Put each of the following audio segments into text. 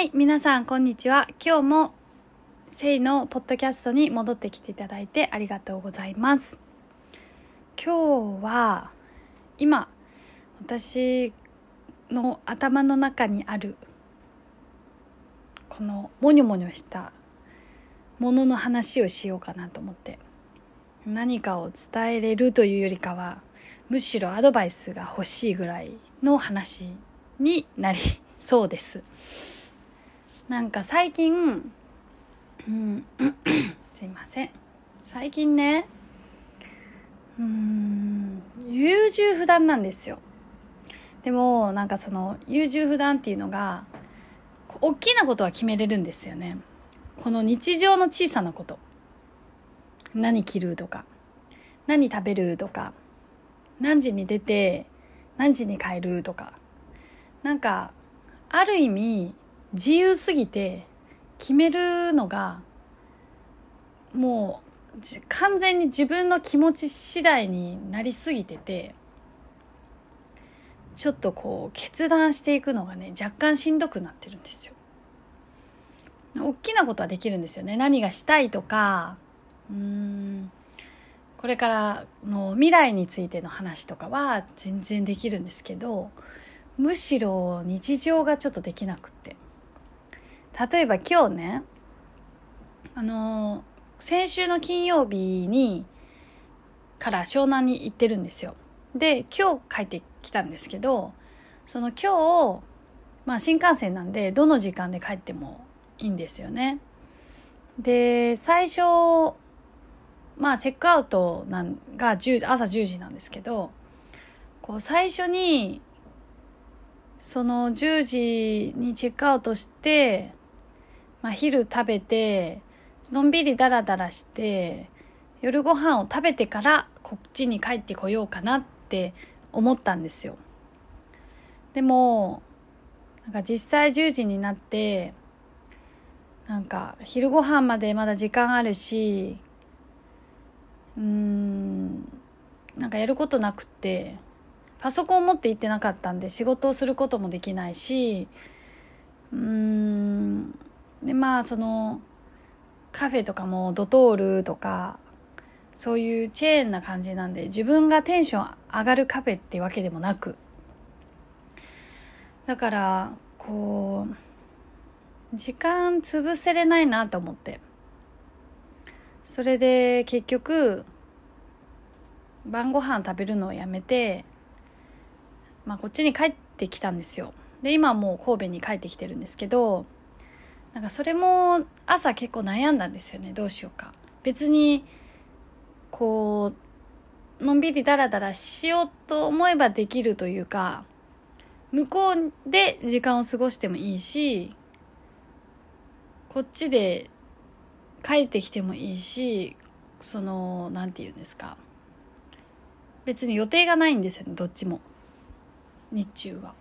はい、皆さんこんにちは。今日もセイのポッドキャストに戻ってきていただいてありがとうございます。今日は今私の頭の中にあるこのモニョモニョしたものの話をしようかなと思って何かを伝えれるというよりかはむしろアドバイスが欲しいぐらいの話になりそうですなんか最近うん すいません。最近ねうん優柔不断なんですよ。でもなんかその優柔不断っていうのが大きなことは決めれるんですよね。この日常の小さなこと。何着るとか何食べるとか何時に出て何時に帰るとか。なんかある意味自由すぎて決めるのがもう完全に自分の気持ち次第になりすぎててちょっとこう決断していくのがね若干しんどくなってるんですよ。大きなことはできるんですよね何がしたいとかうんこれからの未来についての話とかは全然できるんですけどむしろ日常がちょっとできなくって例えば今日ねあの先週の金曜日にから湘南に行ってるんですよ。で今日帰ってきたんですけどその今日まあ新幹線なんでどの時間で帰ってもいいんですよね。で最初まあチェックアウトなんが10朝10時なんですけどこう最初にその10時にチェックアウトして、まあ、昼食べてのんびりダラダラして夜ご飯を食べてからこっちに帰ってこようかなって思ったんですよ。でもなんか実際10時になってなんか昼ご飯までまだ時間あるしうーんなんかやることなくってパソコンを持って行ってなかったんで仕事をすることもできないしうーんでまあそのカフェとかもドトールとかそういうチェーンな感じなんで自分がテンション上がるカフェってわけでもなく。だからこう時間潰せれないなと思って。それで結局晩ご飯食べるのをやめて、まあ、こっちに帰ってきたんですよ。で今もう神戸に帰ってきてるんですけどなんかそれも朝結構悩んだんですよね。どうしようか。別にこうのんびりダラダラしようと思えばできるというか向こうで時間を過ごしてもいいしこっちで帰ってきてもいいしそのなんて言うんですか。別に予定がないんですよねどっちも。日中は。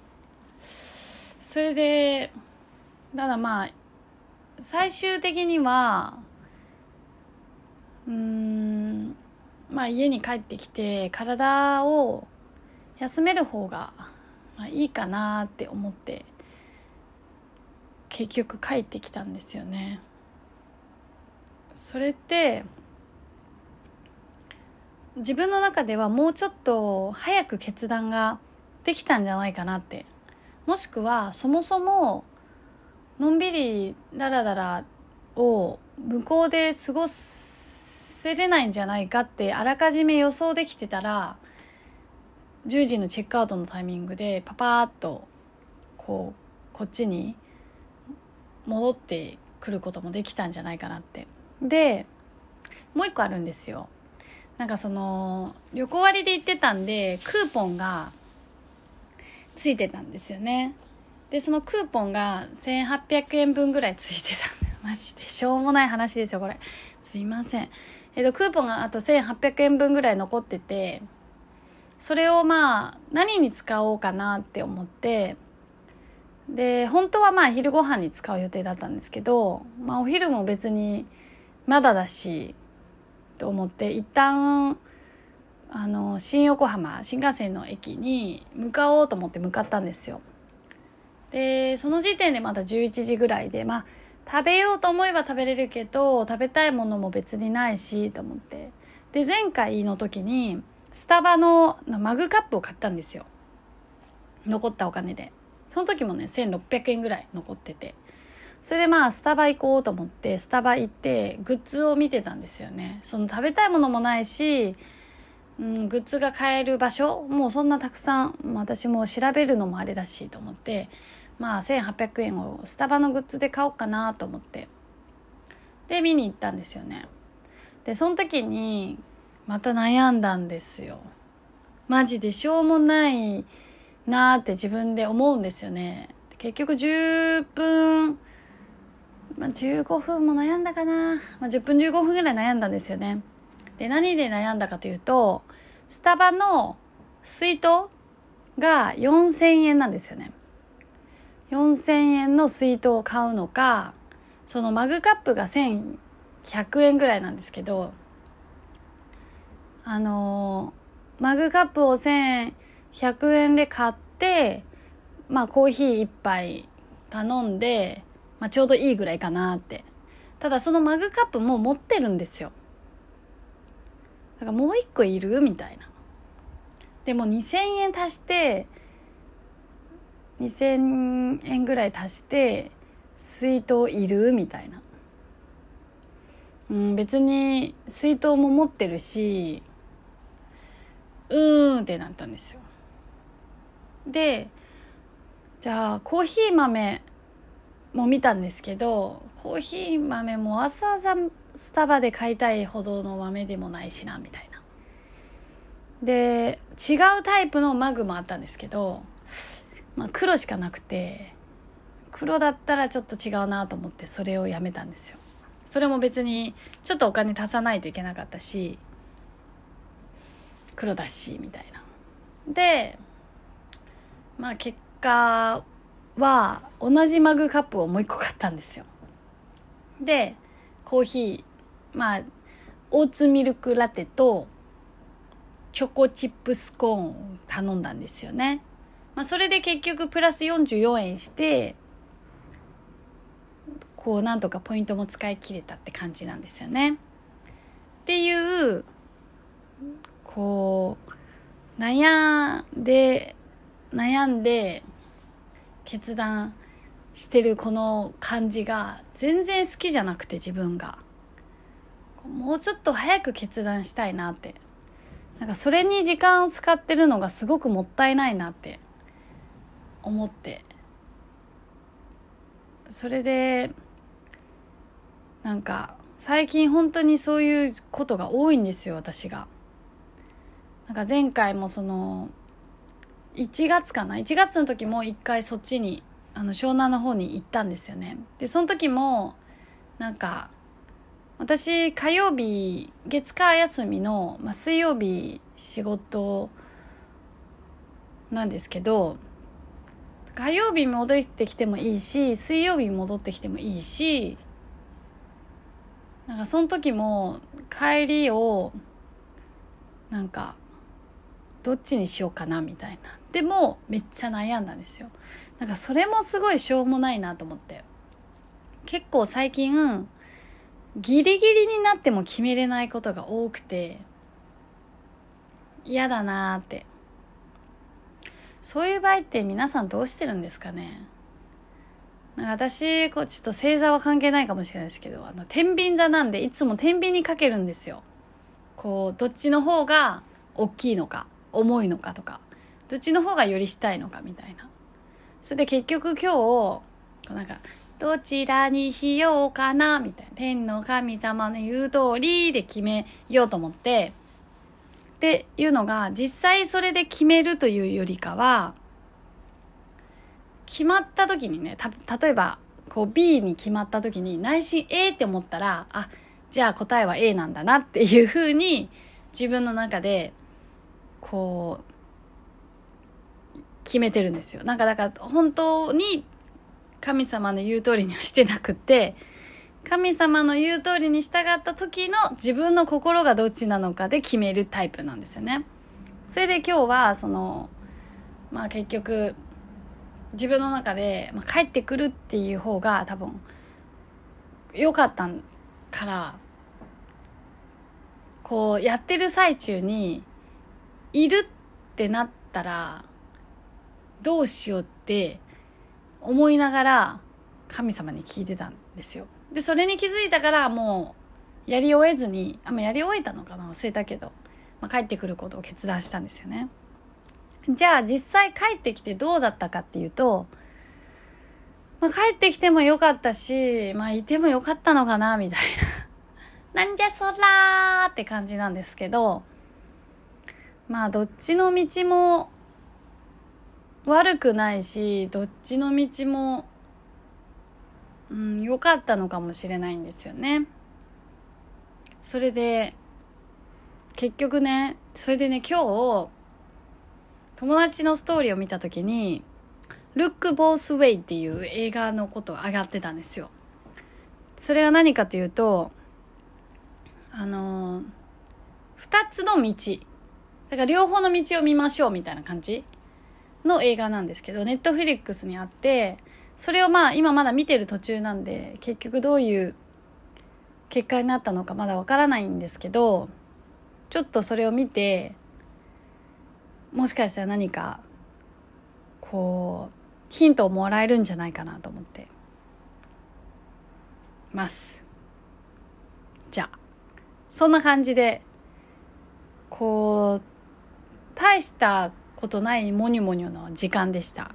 それでただまあ最終的にはうんまあ家に帰ってきて体を休める方が、まあ、いいかなって思って結局帰ってきたんですよね。それって自分の中ではもうちょっと早く決断ができたんじゃないかなって。もしくはそもそものんびりダラダラを向こうで過ごせれないんじゃないかってあらかじめ予想できてたら10時のチェックアウトのタイミングでパパーッとこうこっちに戻ってくることもできたんじゃないかなって。でもう一個あるんですよ。なんかその旅行割で行ってたんでクーポンがついてたんですよね。でそのクーポンが1800円分ぐらいついてたんで マジで。しょうもない話ですよこれ。すいません。えっとクーポンがあと1800円分ぐらい残っててそれをまあ何に使おうかなって思ってで本当はまあ昼ご飯に使う予定だったんですけど、まあ、お昼も別にまだだしと思って一旦あの新横浜新幹線の駅に向かおうと思って向かったんですよ。でその時点でまだ11時ぐらいでまあ食べようと思えば食べれるけど食べたいものも別にないしと思って。で前回の時にスタバのマグカップを買ったんですよ。残ったお金で。その時もね1600円ぐらい残ってて。それでまあスタバ行こうと思ってスタバ行ってグッズを見てたんですよね。その食べたいものもないし、うん、グッズが買える場所もうそんなたくさん私も調べるのもあれだしと思ってまあ1800円をスタバのグッズで買おうかなと思って。で見に行ったんですよね。でその時にまた悩んだんですよ。マジでしょうもないなーって自分で思うんですよね。結局10分、まあ、15分も悩んだかな、まあ、10分15分ぐらい悩んだんですよね。で何で悩んだかというとスタバの水筒が4000円なんですよね。4000円の水筒を買うのかそのマグカップが1100円ぐらいなんですけどあのー、マグカップを1100円で買ってまあコーヒー1杯頼んで、まあ、ちょうどいいぐらいかなって。ただそのマグカップも持ってるんですよ。だからもう一個いる？みたいな。でも2000円足して2,000円ぐらい足して水筒いるみたいな、うん、別に水筒も持ってるしうーんってなったんですよ。でじゃあコーヒー豆も見たんですけどコーヒー豆もわざわざスタバで買いたいほどの豆でもないしなみたいな。で違うタイプのマグもあったんですけどまあ、黒しかなくて黒だったらちょっと違うなと思ってそれをやめたんですよ。それも別にちょっとお金足さないといけなかったし黒だしみたいな。でまあ結果は同じマグカップをもう一個買ったんですよ。でコーヒーまあオーツミルクラテとチョコチップスコーン頼んだんですよね。まあ、それで結局プラス44円してこうなんとかポイントも使い切れたって感じなんですよね。っていうこう悩んで悩んで決断してるこの感じが全然好きじゃなくて自分が。もうちょっと早く決断したいなって。なんかそれに時間を使ってるのがすごくもったいないなって。思ってそれでなんか最近本当にそういうことが多いんですよ私が。なんか前回もその1月かな？1月の時も一回そっちにあの湘南の方に行ったんですよね。でその時もなんか私火曜日月火休みの、まあ、水曜日仕事なんですけど火曜日戻ってきてもいいし水曜日戻ってきてもいいしなんかその時も帰りをなんかどっちにしようかなみたいな。でもめっちゃ悩んだんですよ。なんかそれもすごいしょうもないなと思って。結構最近ギリギリになっても決めれないことが多くて嫌だなーって。そういう場合って皆さんどうしてるんですかね？私こうちょっと星座は関係ないかもしれないですけどあの天秤座なんでいつも天秤にかけるんですよ。こうどっちの方が大きいのか重いのかとかどっちの方がよりしたいのかみたいな。それで結局今日こうなんかどちらにしようかなみたいな。天の神様の言う通りで決めようと思ってっていうのが実際それで決めるというよりかは決まった時にね例えばこう B に決まった時に内心 A って思ったらあじゃあ答えは A なんだなっていうふうに自分の中でこう決めてるんですよ。なんかだから本当に神様の言う通りにはしてなくって神様の言う通りに従った時の自分の心がどっちなのかで決めるタイプなんですよね。それで今日はそのまあ結局自分の中で、まあ、帰ってくるっていう方が多分良かったからこうやってる最中にいるってなったらどうしようって思いながら神様に聞いてたんですよ。でそれに気づいたからもうやり終えずにあ、ま、やり終えたのかな忘れたけど、まあ、帰ってくることを決断したんですよね。じゃあ実際帰ってきてどうだったかっていうと、まあ、帰ってきてもよかったし、まあ、いてもよかったのかな、みたいな。なんじゃそらーって感じなんですけど、まあ、どっちの道も悪くないし、どっちの道も、うん、良かったのかもしれないんですよね。それで、結局ね、それでね、今日、友達のストーリーを見た時に「Look Both Way」っていう映画のことが上がってたんですよ。それは何かというとあの2つの道だから両方の道を見ましょうみたいな感じの映画なんですけどネットフィリックスにあってそれをまあ今まだ見てる途中なんで結局どういう結果になったのかまだわからないんですけどちょっとそれを見てもしかしたら何かこうヒントをもらえるんじゃないかなと思ってます。じゃあそんな感じでこう大したことないモニョモニョの時間でした。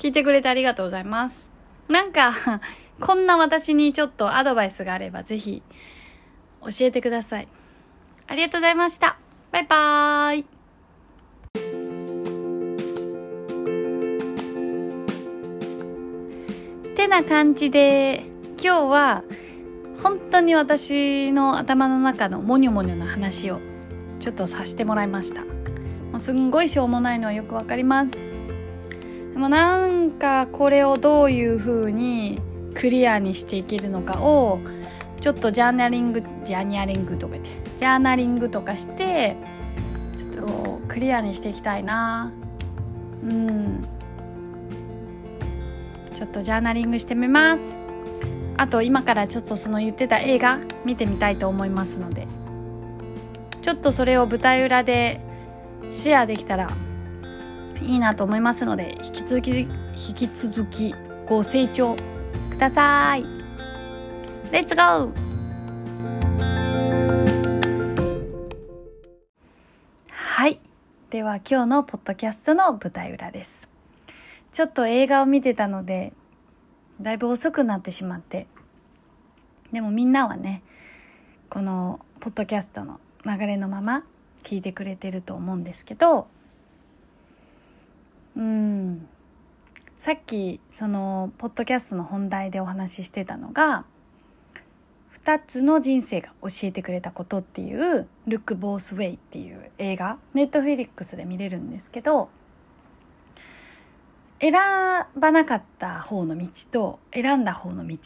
聞いてくれてありがとうございます。なんか こんな私にちょっとアドバイスがあればぜひ教えてください。ありがとうございました。バイバーイ。てな感じで今日は本当に私の頭の中のモニョモニョの話をちょっとさせてもらいました。もうすんごいしょうもないのはよくわかります。でもなんかこれをどういう風にクリアにしていけるのかをちょっとジャーナリングジャーニャリングとか言ってジャーナリングとかしてちょっとクリアにしていきたいな。うん。ちょっとジャーナリングしてみます。あと今からちょっとその言ってた映画見てみたいと思いますので。ちょっとそれを舞台裏でシェアできたらいいなと思いますので引き続き引き続きご清聴ください。レッツゴーはい。では今日のポッドキャストの舞台裏です。ちょっと映画を見てたのでだいぶ遅くなってしまってでもみんなはねこのポッドキャストの流れのまま聞いてくれてると思うんですけどうん。さっきそのポッドキャストの本題でお話ししてたのが2つの人生が教えてくれたことっていう「ルック・ボース・ウェイ」っていう映画ネットフィリックスで見れるんですけど選ばなかった方の道と選んだ方の道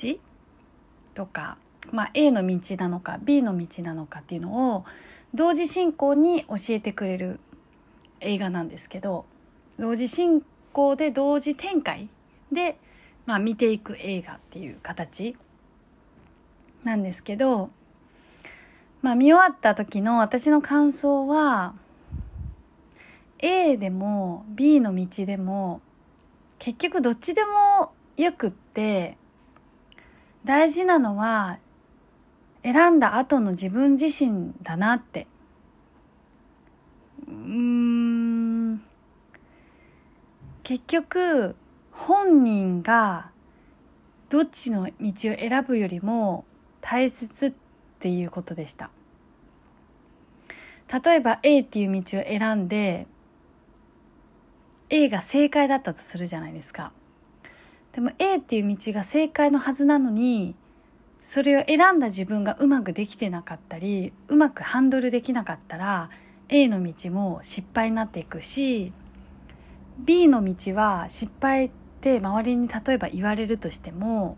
とか、まあ、A の道なのか B の道なのかっていうのを同時進行に教えてくれる映画なんですけど同時進行で同時展開で、まあ、見ていく映画っていう形なんですけど、まあ、見終わった時の私の感想は A でも B の道でも結局どっちでもよくって大事なのは選んだ後の自分自身だなって。うん結局本人がどっちの道を選ぶよりも大切っていうことでした。例えば A っていう道を選んで A が正解だったとするじゃないですか。でも A っていう道が正解のはずなのにそれを選んだ自分がうまくできてなかったりうまくハンドルできなかったら A の道も失敗になっていくし B の道は失敗って周りに例えば言われるとしても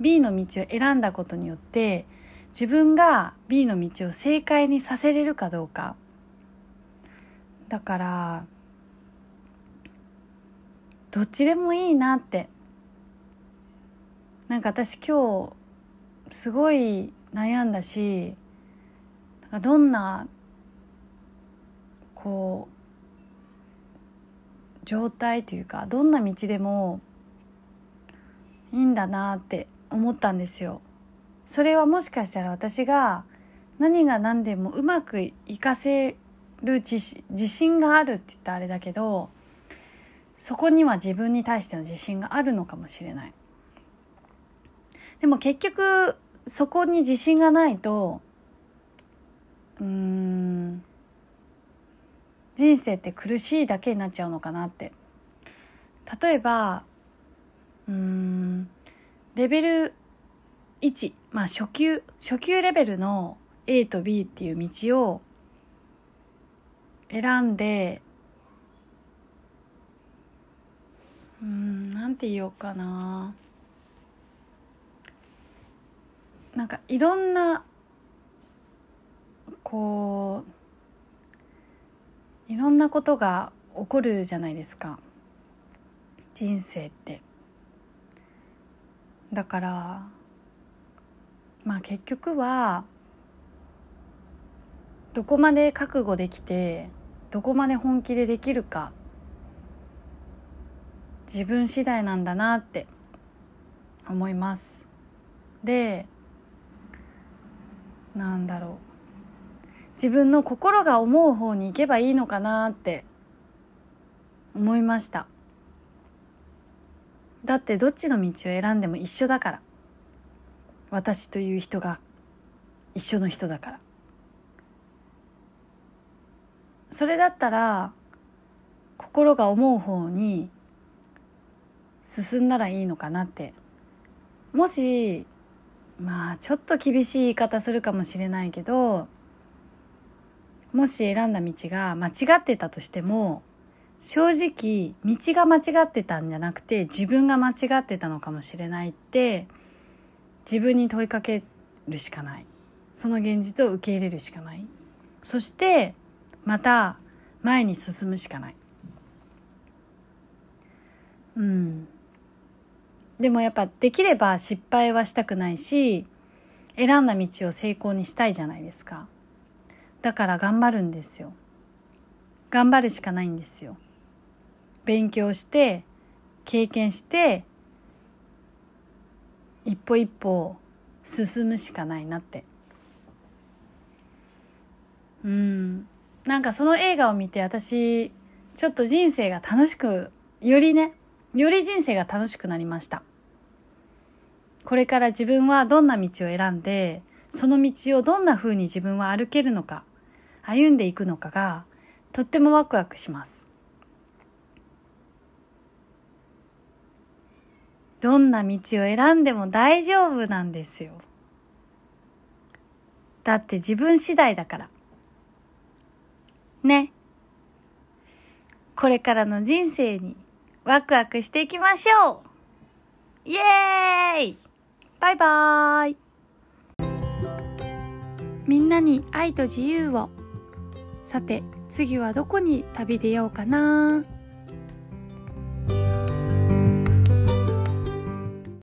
B の道を選んだことによって自分が B の道を正解にさせれるかどうか。だからどっちでもいいなって。なんか私今日すごい悩んだしどんなこう状態というかどんな道でもいいんだなって思ったんですよ。それはもしかしたら私が何が何でもうまくいかせる自信があるって言ったあれだけどそこには自分に対しての自信があるのかもしれない。でも結局そこに自信がないとうーん人生って苦しいだけになっちゃうのかなって。例えばうーんレベル1まあ初級初級レベルの A と B っていう道を選んでうんなんて言おうかな。なんかいろんなこういろんなことが起こるじゃないですか。人生って。だからまあ結局はどこまで覚悟できてどこまで本気でできるか。自分次第なんだなって思います。でなんだろう。自分の心が思う方に行けばいいのかなって思いました。だってどっちの道を選んでも一緒だから。私という人が一緒の人だから。それだったら心が思う方に進んだらいいのかなって。もしまあちょっと厳しい言い方するかもしれないけどもし選んだ道が間違ってたとしても正直道が間違ってたんじゃなくて自分が間違ってたのかもしれないって自分に問いかけるしかない。その現実を受け入れるしかない。そしてまた前に進むしかない。うん。でもやっぱできれば失敗はしたくないし選んだ道を成功にしたいじゃないですか。だから頑張るんですよ。頑張るしかないんですよ。勉強して経験して一歩一歩進むしかないなって。うん。なんかその映画を見て私ちょっと人生が楽しくよりねより人生が楽しくなりました。これから自分はどんな道を選んでその道をどんな風に自分は歩けるのか。歩んでいくのかがとってもワクワクします。どんな道を選んでも大丈夫なんですよ。だって自分次第だから。ね。これからの人生にワクワクしていきましょう。イエーイ。バイバーイ。みんなに愛と自由をさて次はどこに旅出ようかな。